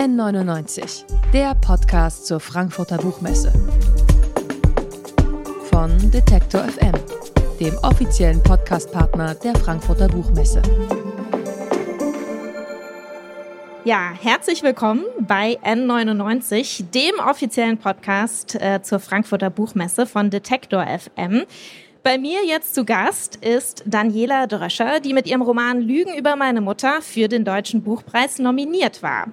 N99, der Podcast zur Frankfurter Buchmesse. Von Detektor FM, dem offiziellen Podcastpartner der Frankfurter Buchmesse. Ja, herzlich willkommen bei N99, dem offiziellen Podcast äh, zur Frankfurter Buchmesse von Detektor FM. Bei mir jetzt zu Gast ist Daniela Dröscher, die mit ihrem Roman Lügen über meine Mutter für den Deutschen Buchpreis nominiert war.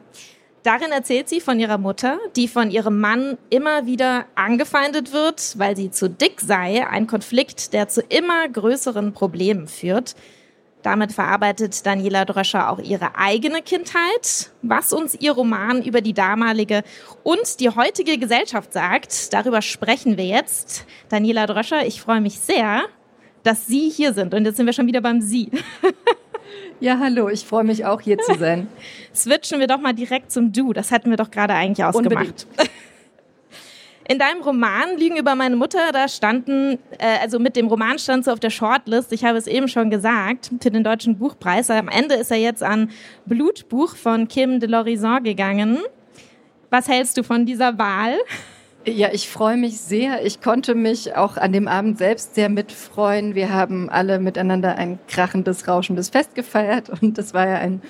Darin erzählt sie von ihrer Mutter, die von ihrem Mann immer wieder angefeindet wird, weil sie zu dick sei, ein Konflikt, der zu immer größeren Problemen führt. Damit verarbeitet Daniela Dröscher auch ihre eigene Kindheit, was uns ihr Roman über die damalige und die heutige Gesellschaft sagt. Darüber sprechen wir jetzt. Daniela Dröscher, ich freue mich sehr, dass Sie hier sind. Und jetzt sind wir schon wieder beim Sie. Ja, hallo, ich freue mich auch hier zu sein. Switchen wir doch mal direkt zum Du. Das hatten wir doch gerade eigentlich ausgemacht. Unbedingt. In deinem Roman Lügen über meine Mutter, da standen, äh, also mit dem Roman stand so auf der Shortlist, ich habe es eben schon gesagt, für den Deutschen Buchpreis. Am Ende ist er jetzt an Blutbuch von Kim de l'Horizon gegangen. Was hältst du von dieser Wahl? Ja, ich freue mich sehr. Ich konnte mich auch an dem Abend selbst sehr mitfreuen. Wir haben alle miteinander ein krachendes, rauschendes Fest gefeiert und das war ja ein,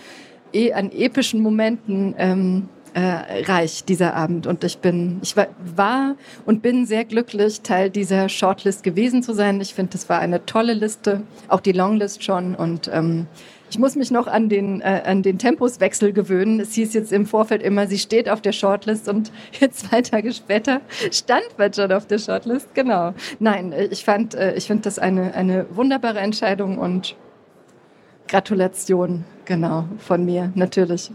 eh, an epischen Momenten. Ähm, äh, reich, dieser Abend. Und ich bin, ich war, und bin sehr glücklich, Teil dieser Shortlist gewesen zu sein. Ich finde, das war eine tolle Liste, auch die Longlist schon. Und ähm, ich muss mich noch an den, äh, an den Tempuswechsel gewöhnen. Es hieß jetzt im Vorfeld immer, sie steht auf der Shortlist und jetzt zwei Tage später stand man schon auf der Shortlist. Genau. Nein, äh, ich fand, äh, ich finde das eine, eine wunderbare Entscheidung und Gratulation, genau, von mir, natürlich.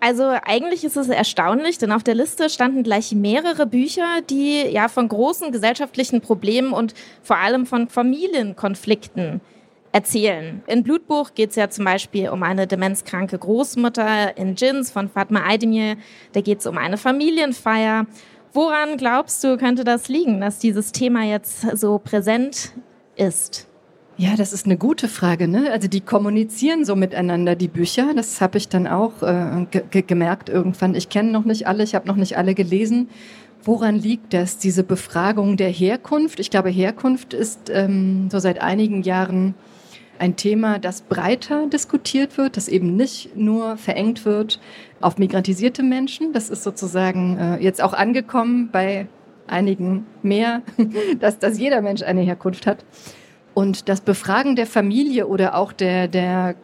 Also eigentlich ist es erstaunlich, denn auf der Liste standen gleich mehrere Bücher, die ja von großen gesellschaftlichen Problemen und vor allem von Familienkonflikten erzählen. In Blutbuch geht es ja zum Beispiel um eine demenzkranke Großmutter. In Jins von Fatma Aydemir, da geht es um eine Familienfeier. Woran glaubst du, könnte das liegen, dass dieses Thema jetzt so präsent ist? Ja, das ist eine gute Frage. Ne? Also die kommunizieren so miteinander, die Bücher. Das habe ich dann auch äh, ge gemerkt irgendwann. Ich kenne noch nicht alle, ich habe noch nicht alle gelesen. Woran liegt das, diese Befragung der Herkunft? Ich glaube, Herkunft ist ähm, so seit einigen Jahren ein Thema, das breiter diskutiert wird, das eben nicht nur verengt wird auf migrantisierte Menschen. Das ist sozusagen äh, jetzt auch angekommen bei einigen mehr, dass, dass jeder Mensch eine Herkunft hat. Und das Befragen der Familie oder auch der, der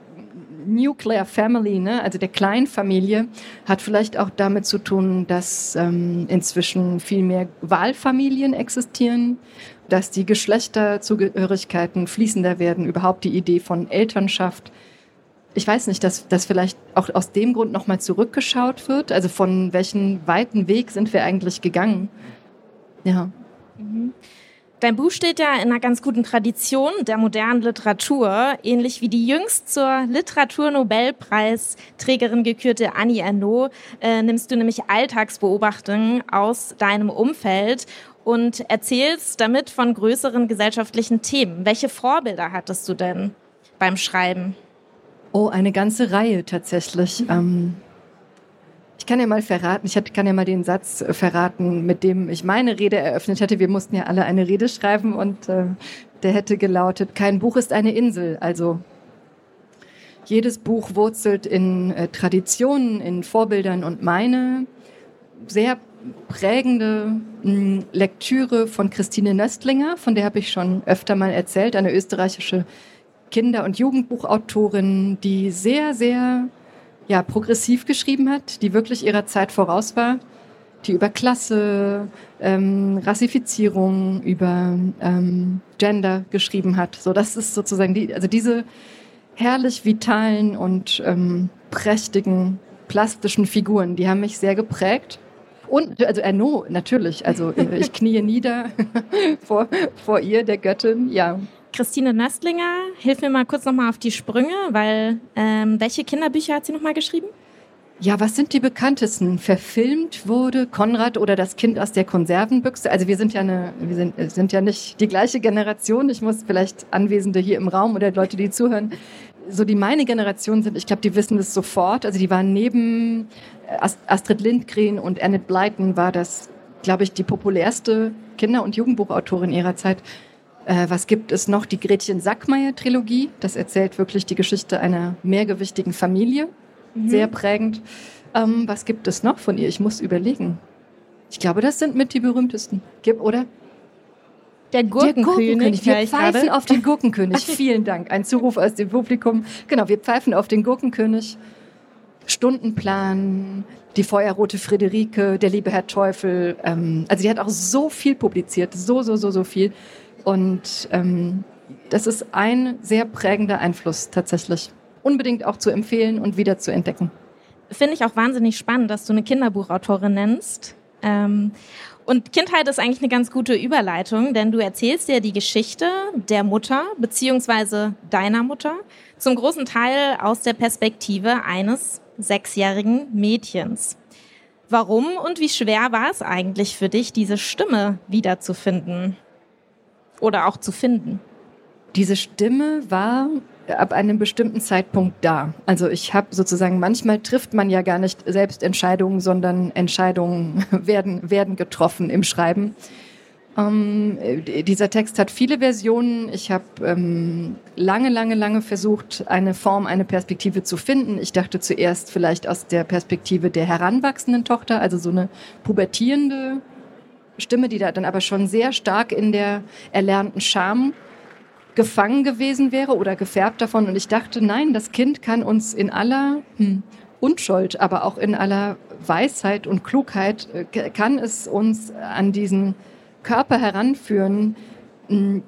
Nuclear Family, ne, also der Kleinfamilie, hat vielleicht auch damit zu tun, dass ähm, inzwischen viel mehr Wahlfamilien existieren, dass die Geschlechterzugehörigkeiten fließender werden, überhaupt die Idee von Elternschaft. Ich weiß nicht, dass, dass vielleicht auch aus dem Grund nochmal zurückgeschaut wird. Also von welchen weiten Weg sind wir eigentlich gegangen? Ja. Mhm. Dein Buch steht ja in einer ganz guten Tradition der modernen Literatur, ähnlich wie die jüngst zur Literaturnobelpreisträgerin gekürte Annie Ernaux, äh, nimmst du nämlich Alltagsbeobachtungen aus deinem Umfeld und erzählst damit von größeren gesellschaftlichen Themen. Welche Vorbilder hattest du denn beim Schreiben? Oh, eine ganze Reihe tatsächlich. Ähm ich kann ja mal verraten, ich kann ja mal den Satz äh, verraten, mit dem ich meine Rede eröffnet hätte. Wir mussten ja alle eine Rede schreiben und äh, der hätte gelautet, kein Buch ist eine Insel. Also jedes Buch wurzelt in äh, Traditionen, in Vorbildern und meine sehr prägende mh, hm, Lektüre von Christine Nöstlinger, von der habe ich schon öfter mal erzählt, eine österreichische Kinder- und Jugendbuchautorin, die sehr, sehr ja, progressiv geschrieben hat, die wirklich ihrer Zeit voraus war, die über Klasse, ähm, Rassifizierung, über ähm, Gender geschrieben hat. So, das ist sozusagen die, also diese herrlich vitalen und ähm, prächtigen plastischen Figuren, die haben mich sehr geprägt. Und also Erno natürlich, also äh, ich knie nieder vor, vor ihr, der Göttin, ja. Christine Nöstlinger, hilf mir mal kurz nochmal auf die Sprünge, weil ähm, welche Kinderbücher hat sie nochmal geschrieben? Ja, was sind die bekanntesten? Verfilmt wurde Konrad oder das Kind aus der Konservenbüchse. Also wir sind ja eine, wir sind, sind ja nicht die gleiche Generation. Ich muss vielleicht Anwesende hier im Raum oder Leute, die zuhören, so die meine Generation sind, ich glaube, die wissen das sofort. Also die waren neben äh, Astrid Lindgren und Annette Blyton war das, glaube ich, die populärste Kinder- und Jugendbuchautorin ihrer Zeit. Äh, was gibt es noch? Die Gretchen Sackmeier-Trilogie. Das erzählt wirklich die Geschichte einer mehrgewichtigen Familie. Mhm. Sehr prägend. Ähm, was gibt es noch von ihr? Ich muss überlegen. Ich glaube, das sind mit die berühmtesten. Oder? Der Gurkenkönig. Der Gurkenkönig. Wir pfeifen auf den Gurkenkönig. Vielen Dank. Ein Zuruf aus dem Publikum. Genau, wir pfeifen auf den Gurkenkönig. Stundenplan, die Feuerrote Friederike, der liebe Herr Teufel. Ähm, also sie hat auch so viel publiziert, so, so, so, so viel. Und ähm, das ist ein sehr prägender Einfluss tatsächlich. Unbedingt auch zu empfehlen und wieder zu entdecken. Finde ich auch wahnsinnig spannend, dass du eine Kinderbuchautorin nennst. Ähm, und Kindheit ist eigentlich eine ganz gute Überleitung, denn du erzählst dir die Geschichte der Mutter beziehungsweise deiner Mutter zum großen Teil aus der Perspektive eines sechsjährigen Mädchens. Warum und wie schwer war es eigentlich für dich, diese Stimme wiederzufinden? Oder auch zu finden? Diese Stimme war ab einem bestimmten Zeitpunkt da. Also ich habe sozusagen, manchmal trifft man ja gar nicht selbst Entscheidungen, sondern Entscheidungen werden, werden getroffen im Schreiben. Ähm, dieser Text hat viele Versionen. Ich habe ähm, lange, lange, lange versucht, eine Form, eine Perspektive zu finden. Ich dachte zuerst vielleicht aus der Perspektive der heranwachsenden Tochter, also so eine pubertierende Stimme, die da dann aber schon sehr stark in der erlernten Scham gefangen gewesen wäre oder gefärbt davon. Und ich dachte, nein, das Kind kann uns in aller hm, Unschuld, aber auch in aller Weisheit und Klugheit, äh, kann es uns an diesen Körper heranführen, hm,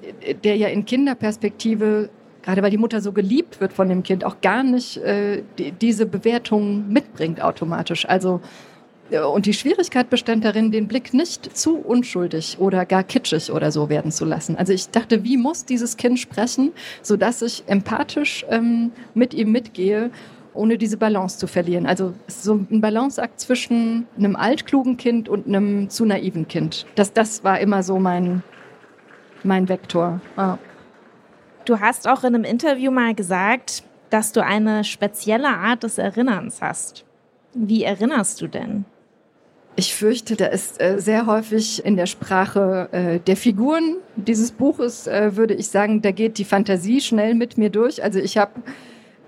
der ja in Kinderperspektive, gerade weil die Mutter so geliebt wird von dem Kind, auch gar nicht äh, die, diese Bewertung mitbringt automatisch. Also und die Schwierigkeit bestand darin, den Blick nicht zu unschuldig oder gar kitschig oder so werden zu lassen. Also ich dachte, wie muss dieses Kind sprechen, sodass ich empathisch ähm, mit ihm mitgehe, ohne diese Balance zu verlieren. Also so ein Balanceakt zwischen einem altklugen Kind und einem zu naiven Kind. Das, das war immer so mein, mein Vektor. Ah. Du hast auch in einem Interview mal gesagt, dass du eine spezielle Art des Erinnerns hast. Wie erinnerst du denn? Ich fürchte, da ist äh, sehr häufig in der Sprache äh, der Figuren dieses Buches, äh, würde ich sagen, da geht die Fantasie schnell mit mir durch. Also ich habe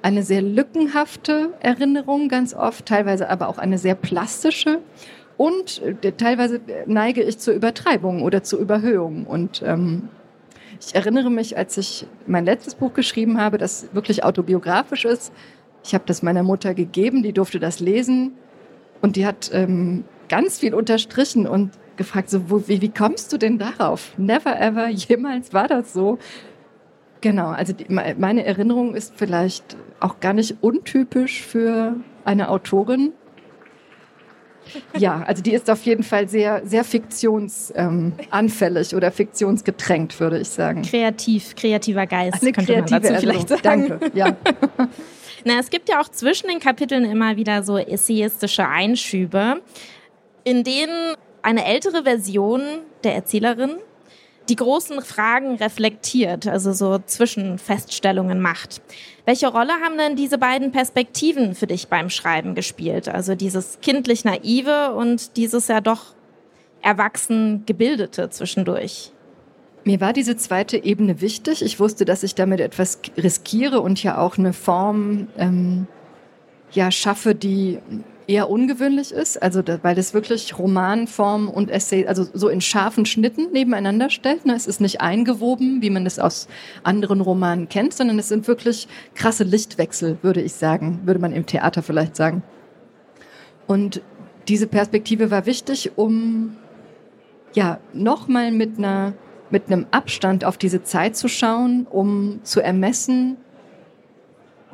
eine sehr lückenhafte Erinnerung ganz oft, teilweise aber auch eine sehr plastische. Und äh, teilweise neige ich zur Übertreibung oder zur Überhöhung. Und ähm, ich erinnere mich, als ich mein letztes Buch geschrieben habe, das wirklich autobiografisch ist. Ich habe das meiner Mutter gegeben, die durfte das lesen. Und die hat ähm, ganz viel unterstrichen und gefragt, so, wo, wie, wie kommst du denn darauf? Never ever, jemals war das so. Genau, also die, meine Erinnerung ist vielleicht auch gar nicht untypisch für eine Autorin. Ja, also die ist auf jeden Fall sehr, sehr fiktionsanfällig ähm, oder fiktionsgetränkt, würde ich sagen. Kreativ, kreativer Geist, Eine könnte kreative man dazu vielleicht sagen. Danke, ja. Na, es gibt ja auch zwischen den Kapiteln immer wieder so essayistische Einschübe in denen eine ältere Version der Erzählerin die großen Fragen reflektiert, also so Zwischenfeststellungen macht. Welche Rolle haben denn diese beiden Perspektiven für dich beim Schreiben gespielt? Also dieses kindlich naive und dieses ja doch erwachsen gebildete zwischendurch? Mir war diese zweite Ebene wichtig. Ich wusste, dass ich damit etwas riskiere und ja auch eine Form ähm, ja schaffe, die eher ungewöhnlich ist, also da, weil das wirklich Romanform und Essay, also so in scharfen Schnitten nebeneinander stellt. Ne? Es ist nicht eingewoben, wie man das aus anderen Romanen kennt, sondern es sind wirklich krasse Lichtwechsel, würde ich sagen, würde man im Theater vielleicht sagen. Und diese Perspektive war wichtig, um ja nochmal mit einer mit einem Abstand auf diese Zeit zu schauen, um zu ermessen,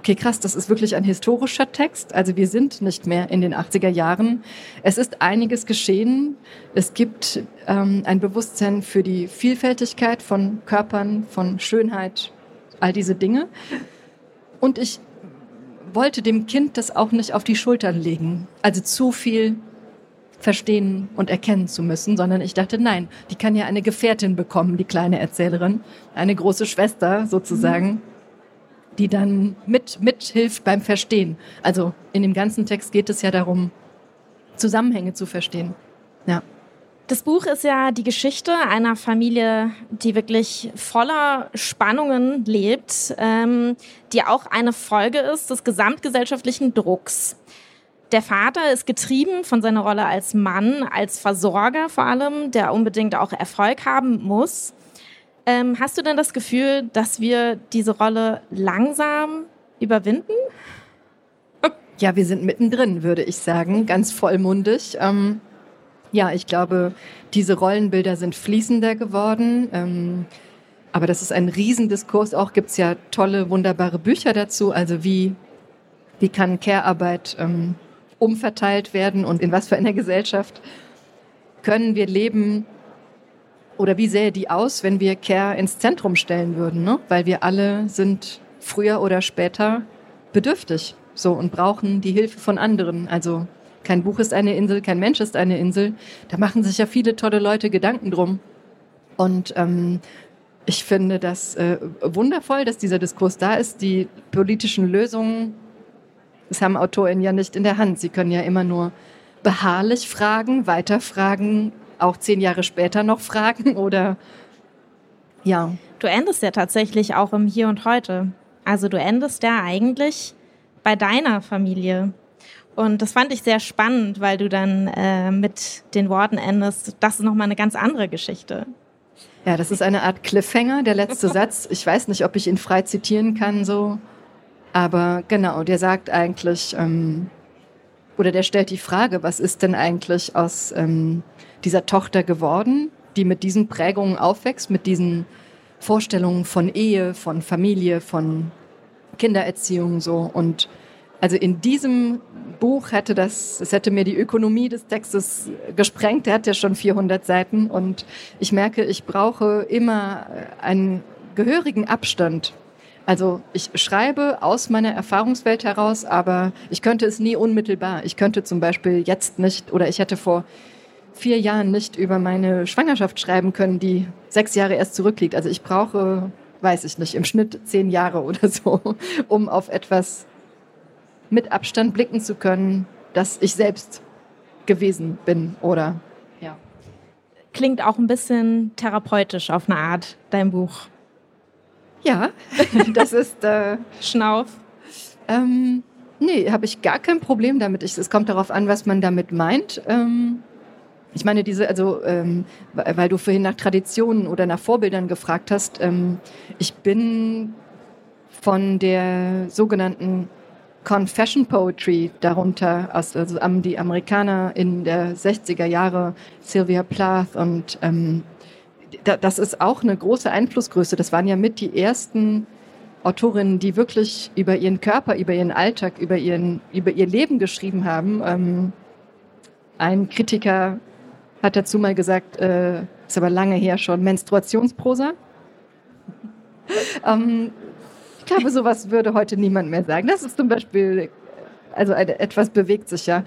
okay, krass, das ist wirklich ein historischer Text. Also wir sind nicht mehr in den 80er Jahren. Es ist einiges geschehen. Es gibt ähm, ein Bewusstsein für die Vielfältigkeit von Körpern, von Schönheit, all diese Dinge. Und ich wollte dem Kind das auch nicht auf die Schultern legen. Also zu viel verstehen und erkennen zu müssen, sondern ich dachte, nein, die kann ja eine Gefährtin bekommen, die kleine Erzählerin, eine große Schwester sozusagen. Mhm die dann mit, mithilft beim Verstehen. Also in dem ganzen Text geht es ja darum, Zusammenhänge zu verstehen. Ja. Das Buch ist ja die Geschichte einer Familie, die wirklich voller Spannungen lebt, ähm, die auch eine Folge ist des gesamtgesellschaftlichen Drucks. Der Vater ist getrieben von seiner Rolle als Mann, als Versorger vor allem, der unbedingt auch Erfolg haben muss. Ähm, hast du denn das Gefühl, dass wir diese Rolle langsam überwinden? Ja, wir sind mittendrin, würde ich sagen, ganz vollmundig. Ähm ja, ich glaube, diese Rollenbilder sind fließender geworden. Ähm, aber das ist ein Riesendiskurs. Auch gibt es ja tolle, wunderbare Bücher dazu. Also wie, wie kann Care-Arbeit ähm, umverteilt werden und in was für einer Gesellschaft können wir leben? Oder wie sähe die aus, wenn wir Care ins Zentrum stellen würden? Ne? Weil wir alle sind früher oder später bedürftig so und brauchen die Hilfe von anderen. Also kein Buch ist eine Insel, kein Mensch ist eine Insel. Da machen sich ja viele tolle Leute Gedanken drum. Und ähm, ich finde das äh, wundervoll, dass dieser Diskurs da ist. Die politischen Lösungen, das haben AutorInnen ja nicht in der Hand. Sie können ja immer nur beharrlich fragen, weiterfragen, auch zehn Jahre später noch fragen oder ja. Du endest ja tatsächlich auch im Hier und Heute. Also du endest ja eigentlich bei deiner Familie. Und das fand ich sehr spannend, weil du dann äh, mit den Worten endest, das ist nochmal eine ganz andere Geschichte. Ja, das ist eine Art Cliffhanger, der letzte Satz. Ich weiß nicht, ob ich ihn frei zitieren kann, so. Aber genau, der sagt eigentlich, ähm, oder der stellt die Frage, was ist denn eigentlich aus ähm, dieser Tochter geworden, die mit diesen Prägungen aufwächst, mit diesen Vorstellungen von Ehe, von Familie, von Kindererziehung so. Und also in diesem Buch hätte das, es hätte mir die Ökonomie des Textes gesprengt. Der hat ja schon 400 Seiten und ich merke, ich brauche immer einen gehörigen Abstand. Also ich schreibe aus meiner Erfahrungswelt heraus, aber ich könnte es nie unmittelbar. Ich könnte zum Beispiel jetzt nicht oder ich hätte vor vier Jahren nicht über meine Schwangerschaft schreiben können, die sechs Jahre erst zurückliegt. Also ich brauche, weiß ich nicht, im Schnitt zehn Jahre oder so, um auf etwas mit Abstand blicken zu können, dass ich selbst gewesen bin oder ja. Klingt auch ein bisschen therapeutisch auf eine Art, dein Buch. Ja, das ist äh, Schnauf. Ähm, nee, habe ich gar kein Problem damit. Ich, es kommt darauf an, was man damit meint. Ähm, ich meine, diese, also, ähm, weil du vorhin nach Traditionen oder nach Vorbildern gefragt hast, ähm, ich bin von der sogenannten Confession Poetry darunter, also die Amerikaner in der 60er Jahre, Sylvia Plath und ähm, das ist auch eine große Einflussgröße. Das waren ja mit die ersten Autorinnen, die wirklich über ihren Körper, über ihren Alltag, über, ihren, über ihr Leben geschrieben haben. Ähm, ein Kritiker hat dazu mal gesagt, äh, ist aber lange her schon, Menstruationsprosa. ähm, ich glaube, sowas würde heute niemand mehr sagen. Das ist zum Beispiel, also etwas bewegt sich ja.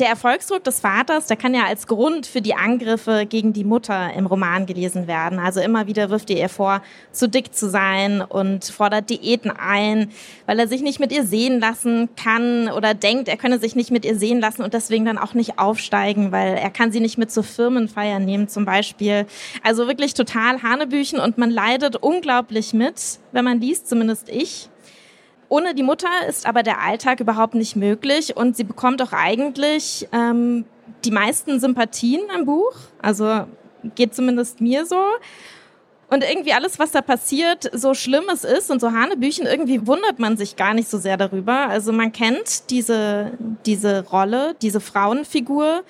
Der Erfolgsdruck des Vaters, der kann ja als Grund für die Angriffe gegen die Mutter im Roman gelesen werden. Also immer wieder wirft er ihr vor, zu dick zu sein und fordert Diäten ein, weil er sich nicht mit ihr sehen lassen kann oder denkt, er könne sich nicht mit ihr sehen lassen und deswegen dann auch nicht aufsteigen, weil er kann sie nicht mit zur Firmenfeier nehmen zum Beispiel. Also wirklich total Hanebüchen und man leidet unglaublich mit, wenn man liest, zumindest ich. Ohne die Mutter ist aber der Alltag überhaupt nicht möglich und sie bekommt auch eigentlich ähm, die meisten Sympathien im Buch. Also geht zumindest mir so. Und irgendwie alles, was da passiert, so schlimm es ist und so Hanebüchen, irgendwie wundert man sich gar nicht so sehr darüber. Also man kennt diese, diese Rolle, diese Frauenfigur.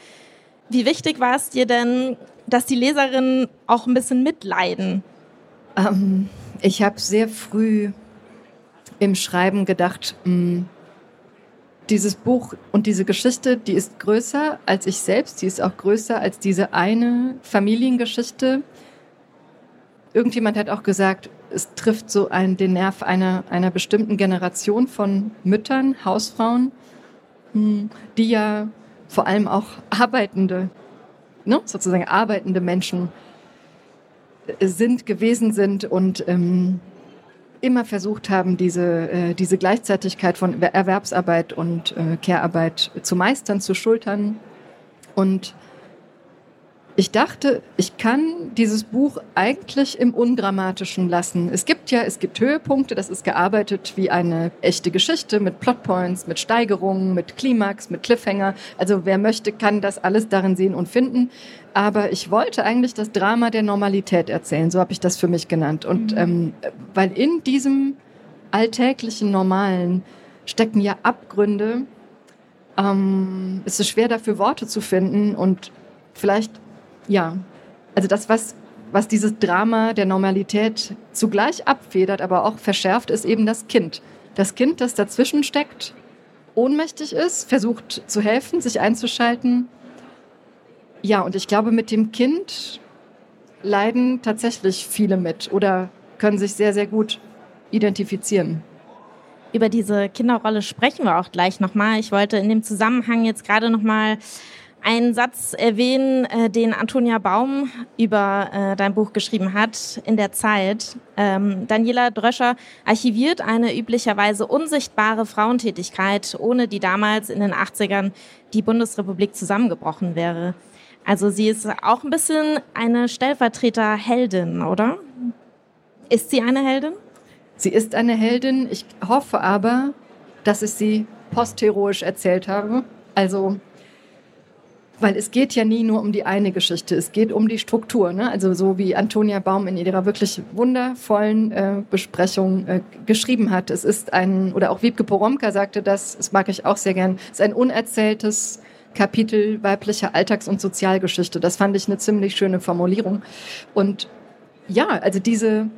Wie wichtig war es dir denn, dass die Leserinnen auch ein bisschen mitleiden? Ähm, ich habe sehr früh im Schreiben gedacht, mh, hm, dieses Buch und diese Geschichte, die ist größer als ich selbst, die ist auch größer als diese eine Familiengeschichte. Irgendjemand hat auch gesagt, es trifft so ein, den Nerv einer, einer bestimmten Generation von Müttern, Hausfrauen, hm, die ja vor allem auch arbeitende, ne, sozusagen arbeitende Menschen sind, gewesen sind und ähm, immer versucht haben, diese, äh, diese Gleichzeitigkeit von Erwerbsarbeit und äh, Care-Arbeit zu meistern, zu schultern. Und ich dachte, ich kann dieses Buch eigentlich im Undramatischen lassen. Es gibt ja, es gibt Höhepunkte, das ist gearbeitet wie eine echte Geschichte mit Plotpoints, mit Steigerungen, mit Klimax, mit Cliffhanger. Also wer möchte, kann das alles darin sehen und finden. Aber ich wollte eigentlich das Drama der Normalität erzählen, so habe ich das für mich genannt. Und mhm. ähm, weil in diesem alltäglichen Normalen stecken ja Abgründe, ähm, es ist schwer dafür Worte zu finden und vielleicht ja, also das, was, was dieses Drama der Normalität zugleich abfedert, aber auch verschärft, ist eben das Kind. Das Kind, das dazwischen steckt, ohnmächtig ist, versucht zu helfen, sich einzuschalten. Ja, und ich glaube, mit dem Kind leiden tatsächlich viele mit oder können sich sehr, sehr gut identifizieren. Über diese Kinderrolle sprechen wir auch gleich nochmal. Ich wollte in dem Zusammenhang jetzt gerade nochmal einen Satz erwähnen, äh, den Antonia Baum über äh, dein Buch geschrieben hat in der Zeit. Ähm, Daniela Dröscher archiviert eine üblicherweise unsichtbare Frauentätigkeit, ohne die damals in den 80ern die Bundesrepublik zusammengebrochen wäre. Also sie ist auch ein bisschen eine Stellvertreterheldin, oder? Ist sie eine Heldin? Sie ist eine Heldin. Ich hoffe aber, dass ich sie postheroisch erzählt habe. Also weil es geht ja nie nur um die eine Geschichte, es geht um die Struktur. Ne? Also so wie Antonia Baum in ihrer wirklich wundervollen äh, Besprechung äh, geschrieben hat. Es ist ein, oder auch Wiebke Poromka sagte das, das mag ich auch sehr gern, es ist ein unerzähltes Kapitel weiblicher Alltags- und Sozialgeschichte. Das fand ich eine ziemlich schöne Formulierung. Und ja, also diese,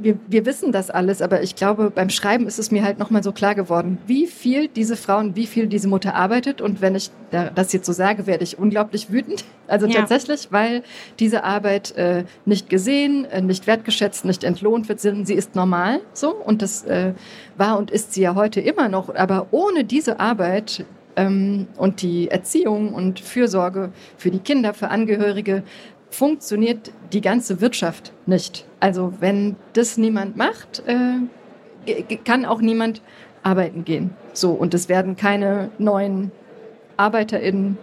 wir, wir wissen das alles, aber ich glaube, beim Schreiben ist es mir halt nochmal so klar geworden, wie viel diese Frauen, wie viel diese Mutter arbeitet. Und wenn ich das jetzt so sage, werde ich unglaublich wütend. Also ja. tatsächlich, weil diese Arbeit äh, nicht gesehen, äh, nicht wertgeschätzt, nicht entlohnt wird, sondern sie ist normal so. Und das äh, war und ist sie ja heute immer noch. Aber ohne diese Arbeit ähm, und die Erziehung und Fürsorge für die Kinder, für Angehörige, funktioniert die ganze Wirtschaft nicht. Also wenn das niemand macht, äh, kann auch niemand arbeiten gehen. So und es werden keine neuen ArbeiterInnen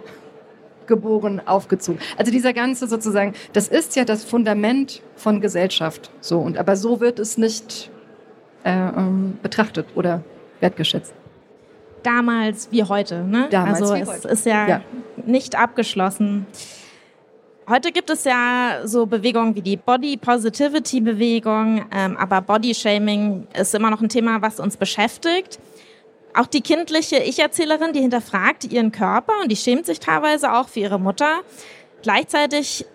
geboren, aufgezogen. Also dieser ganze sozusagen, das ist ja das Fundament von Gesellschaft. So und aber so wird es nicht äh, ähm, betrachtet oder wertgeschätzt. Damals wie heute, ne? Damals also es heute. ist ja, ja nicht abgeschlossen. Heute gibt es ja so Bewegungen wie die Body Positivity Bewegung, ähm, aber Body Shaming ist immer noch ein Thema, was uns beschäftigt. Auch die kindliche Ich-Erzählerin, die hinterfragt ihren Körper und die schämt sich teilweise auch für ihre Mutter. Gleichzeitig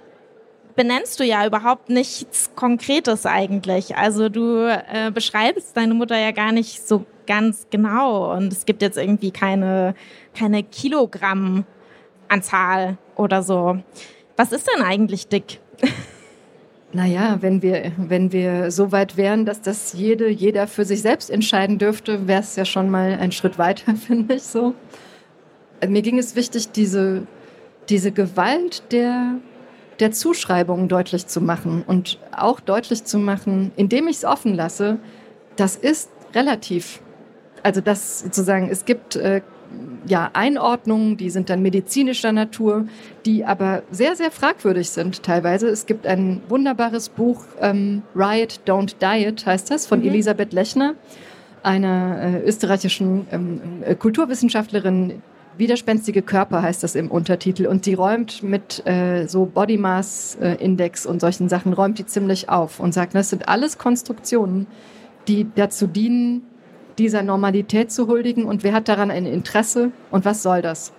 benennst du ja überhaupt nichts Konkretes eigentlich. Also du äh, beschreibst deine Mutter ja gar nicht so ganz genau und es gibt jetzt irgendwie keine, keine Kilogrammanzahl oder so. Was ist denn eigentlich dick? Naja, wenn wir, wenn wir so weit wären, dass das jede, jeder für sich selbst entscheiden dürfte, wäre es ja schon mal ein Schritt weiter, finde ich so. Mir ging es wichtig, diese, diese Gewalt der, der Zuschreibungen deutlich zu machen und auch deutlich zu machen, indem ich es offen lasse, das ist relativ. Also das sozusagen, es gibt äh, ja, Einordnungen, die sind dann medizinischer Natur, die aber sehr, sehr fragwürdig sind teilweise. Es gibt ein wunderbares Buch, ähm, Riot, Don't Diet heißt das, von mhm. Elisabeth Lechner, einer äh, österreichischen ähm, äh, Kulturwissenschaftlerin, Widerspenstige Körper heißt das im Untertitel und die räumt mit äh, so Body Mass äh, Index und solchen Sachen räumt die ziemlich auf und sagt, das sind alles Konstruktionen, die dazu dienen, dieser Normalität zu huldigen und wer hat daran ein Interesse und was soll das?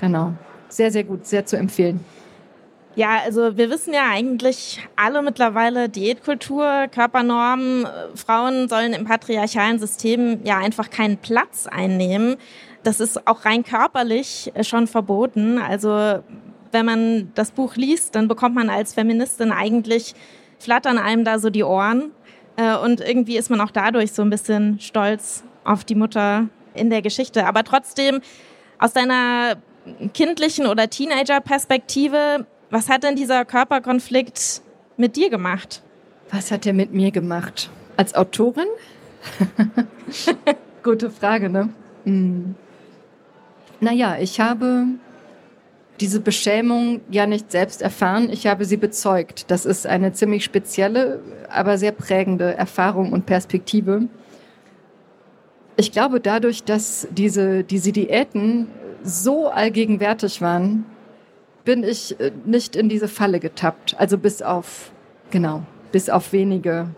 Genau. Sehr, sehr gut, sehr zu empfehlen. Ja, also wir wissen ja eigentlich alle mittlerweile Diätkultur, Körpernormen, Frauen sollen im patriarchalen System ja einfach keinen Platz einnehmen. Das ist auch rein körperlich schon verboten. Also wenn man das Buch liest, dann bekommt man als Feministin eigentlich flattern einem da so die Ohren. Äh, und irgendwie ist man auch dadurch so ein bisschen stolz auf die Mutter in der Geschichte. Aber trotzdem, aus deiner kindlichen oder Teenager-Perspektive, was hat denn dieser Körperkonflikt mit dir gemacht? Was hat er mit mir gemacht? Als Autorin? Gute Frage, ne? Hm. Naja, ich habe diese Beschämung ja nicht selbst erfahren, ich habe sie bezeugt. Das ist eine ziemlich spezielle, aber sehr prägende Erfahrung und Perspektive. Ich glaube, dadurch, dass diese, diese Diäten so allgegenwärtig waren, bin ich äh, nicht in diese Falle getappt. Also bis auf, genau, bis auf wenige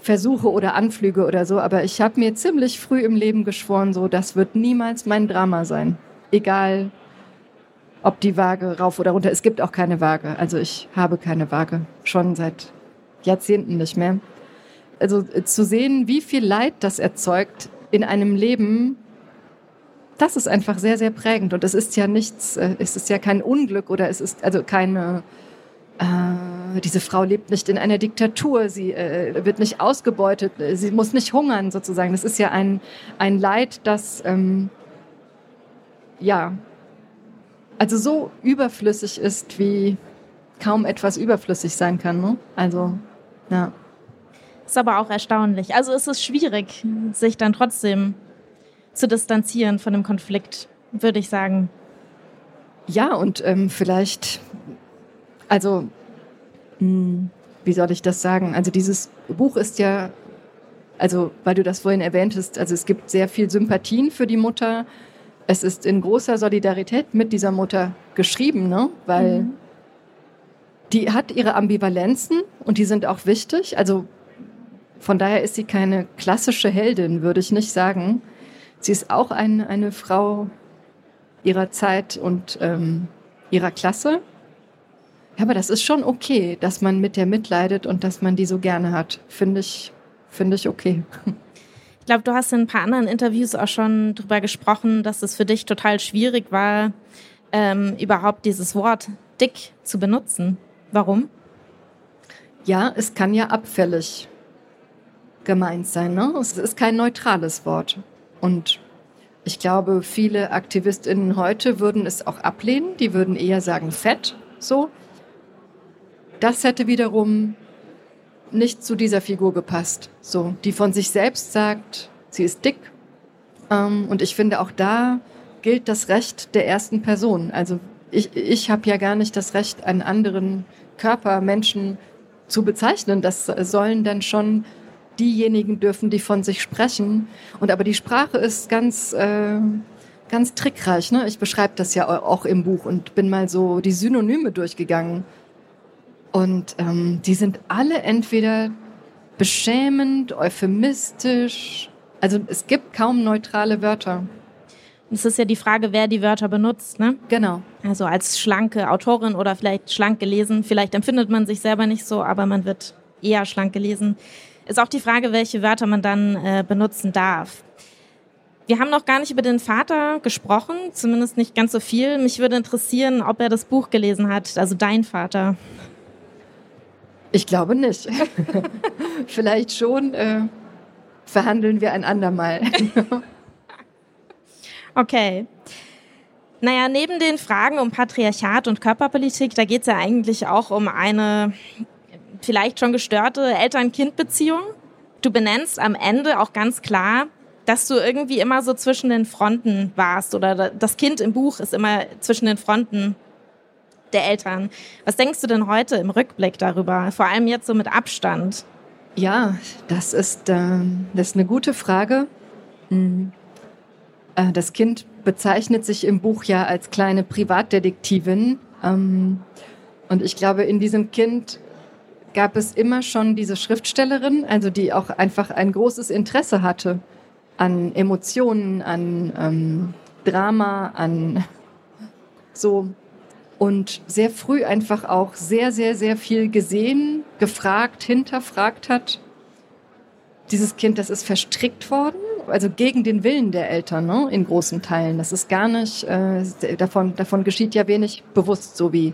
Versuche oder Anflüge oder so. Aber ich habe mir ziemlich früh im Leben geschworen, so, das wird niemals mein Drama sein. Egal, ob die Waage rauf oder runter. Es gibt auch keine Waage. Also ich habe keine Waage. Schon seit Jahrzehnten nicht mehr. Also äh, zu sehen, wie viel Leid das erzeugt in einem Leben, das ist einfach sehr, sehr prägend. Und es ist ja nichts, äh, es ist ja kein Unglück oder es ist also keine, äh, diese Frau lebt nicht in einer Diktatur, sie äh, wird nicht ausgebeutet, sie muss nicht hungern sozusagen. Das ist ja ein, ein Leid, das, ähm, ja, also so überflüssig ist, wie kaum etwas überflüssig sein kann. Ne? Also, ja. Ist aber auch erstaunlich. Also ist es schwierig, sich dann trotzdem zu distanzieren von dem Konflikt, würde ich sagen. Ja, und ähm, vielleicht, also, mh, hm, wie soll ich das sagen? Also dieses Buch ist ja, also weil du das vorhin erwähntest, also es gibt sehr viel Sympathien für die Mutter. Es ist in großer Solidarität mit dieser Mutter geschrieben, ne? weil mhm. die hat ihre Ambivalenzen und die sind auch wichtig. Also von daher ist sie keine klassische Heldin, würde ich nicht sagen. Sie ist auch ein, eine Frau ihrer Zeit und ähm, ihrer Klasse. Ja, aber das ist schon okay, dass man mit der mitleidet und dass man die so gerne hat. Finde ich, finde ich okay. Ich glaube, du hast in ein paar anderen Interviews auch schon darüber gesprochen, dass es für dich total schwierig war, ähm, überhaupt dieses Wort dick zu benutzen. Warum? Ja, es kann ja abfällig gemeint sein. Ne? Es ist kein neutrales Wort. Und ich glaube, viele AktivistInnen heute würden es auch ablehnen. Die würden eher sagen fett, so. Das hätte wiederum nicht zu dieser Figur gepasst. So, die von sich selbst sagt, sie ist dick. Ähm, und ich finde, auch da gilt das Recht der ersten Person. Also ich, ich habe ja gar nicht das Recht, einen anderen Körper, Menschen zu bezeichnen. Das sollen dann schon diejenigen dürfen, die von sich sprechen. Und aber die Sprache ist ganz, äh, ganz trickreich. Ne? Ich beschreibe das ja auch im Buch und bin mal so die Synonyme durchgegangen. Und ähm, die sind alle entweder beschämend, euphemistisch. Also es gibt kaum neutrale Wörter. Es ist ja die Frage, wer die Wörter benutzt, ne? Genau. Also als schlanke Autorin oder vielleicht schlank gelesen. Vielleicht empfindet man sich selber nicht so, aber man wird eher schlank gelesen. Ist auch die Frage, welche Wörter man dann äh, benutzen darf. Wir haben noch gar nicht über den Vater gesprochen, zumindest nicht ganz so viel. Mich würde interessieren, ob er das Buch gelesen hat, also dein Vater. Ich glaube nicht. Vielleicht schon. Äh, verhandeln wir ein andermal. okay. Naja, neben den Fragen um Patriarchat und Körperpolitik, da geht es ja eigentlich auch um eine vielleicht schon gestörte Eltern-Kind-Beziehung. Du benennst am Ende auch ganz klar, dass du irgendwie immer so zwischen den Fronten warst oder das Kind im Buch ist immer zwischen den Fronten der Eltern. Was denkst du denn heute im Rückblick darüber, vor allem jetzt so mit Abstand? Ja, das ist, äh, das ist eine gute Frage. Mhm. Äh, das Kind bezeichnet sich im Buch ja als kleine Privatdetektivin. Ähm, und ich glaube, in diesem Kind gab es immer schon diese Schriftstellerin, also die auch einfach ein großes Interesse hatte an Emotionen, an ähm, Drama, an so und sehr früh einfach auch sehr, sehr, sehr viel gesehen, gefragt, hinterfragt hat. Dieses Kind, das ist verstrickt worden, also gegen den Willen der Eltern, ne, in großen Teilen. Das ist gar nicht, äh, davon, davon geschieht ja wenig bewusst, so wie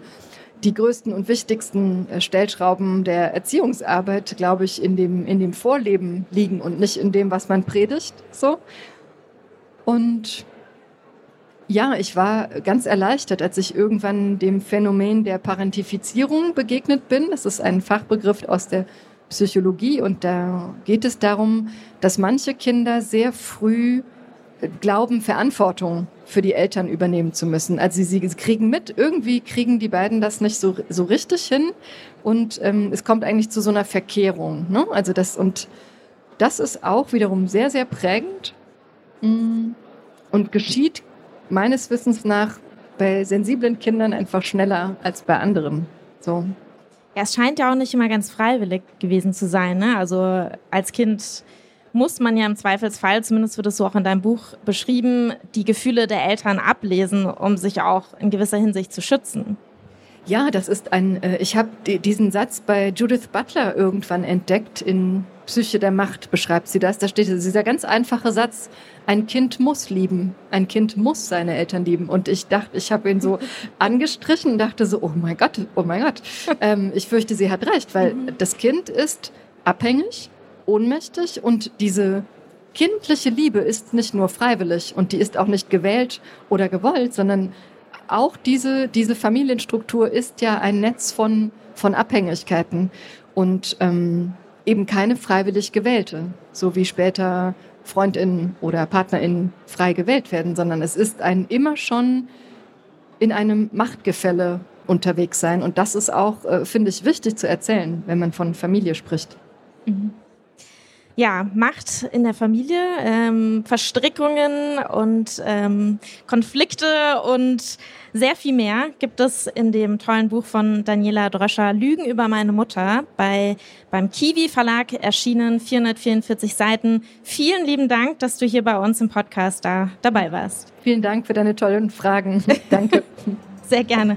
die größten und wichtigsten äh, Stellschrauben der Erziehungsarbeit, glaube ich, in dem, in dem Vorleben liegen und nicht in dem, was man predigt. So. Und ja, ich war ganz erleichtert, als ich irgendwann dem Phänomen der Parentifizierung begegnet bin. Das ist ein Fachbegriff aus der Psychologie und da geht es darum, dass manche Kinder sehr früh glauben, Verantwortung für die Eltern übernehmen zu müssen. Also sie, sie kriegen mit, irgendwie kriegen die beiden das nicht so, so richtig hin und ähm, es kommt eigentlich zu so einer Verkehrung. Ne? Also das und das ist auch wiederum sehr, sehr prägend mm, und geschieht meines Wissens nach bei sensiblen Kindern einfach schneller als bei anderen. So. Ja, es scheint ja auch nicht immer ganz freiwillig gewesen zu sein. Ne? Also als Kind muss man ja im Zweifelsfall, zumindest wird es so auch in deinem Buch beschrieben, die Gefühle der Eltern ablesen, um sich auch in gewisser Hinsicht zu schützen. Ja, das ist ein, äh, ich habe diesen Satz bei Judith Butler irgendwann entdeckt in Psyche der Macht, beschreibt sie das. Da steht dieser ganz einfache Satz, ein Kind muss lieben, ein Kind muss seine Eltern lieben. Und ich dachte, ich habe ihn so angestrichen und dachte so, oh mein Gott, oh mein Gott. Ähm, ich fürchte, sie hat recht, weil mhm. das Kind ist abhängig, ohnmächtig und diese kindliche Liebe ist nicht nur freiwillig und die ist auch nicht gewählt oder gewollt, sondern auch diese, diese Familienstruktur ist ja ein Netz von, von Abhängigkeiten und ähm, eben keine freiwillig gewählte, so wie später Freundinnen oder Partnerinnen frei gewählt werden, sondern es ist ein immer schon in einem Machtgefälle unterwegs sein. Und das ist auch, äh, finde ich, wichtig zu erzählen, wenn man von Familie spricht. Mhm ja, Macht in der Familie, ähm, Verstrickungen und ähm, Konflikte und sehr viel mehr gibt es in dem tollen Buch von Daniela Dröscher, Lügen über meine Mutter, bei, beim Kiwi Verlag erschienen, 444 Seiten. Vielen lieben Dank, dass du hier bei uns im Podcast da dabei warst. Vielen Dank für deine tollen Fragen. Danke. sehr gerne.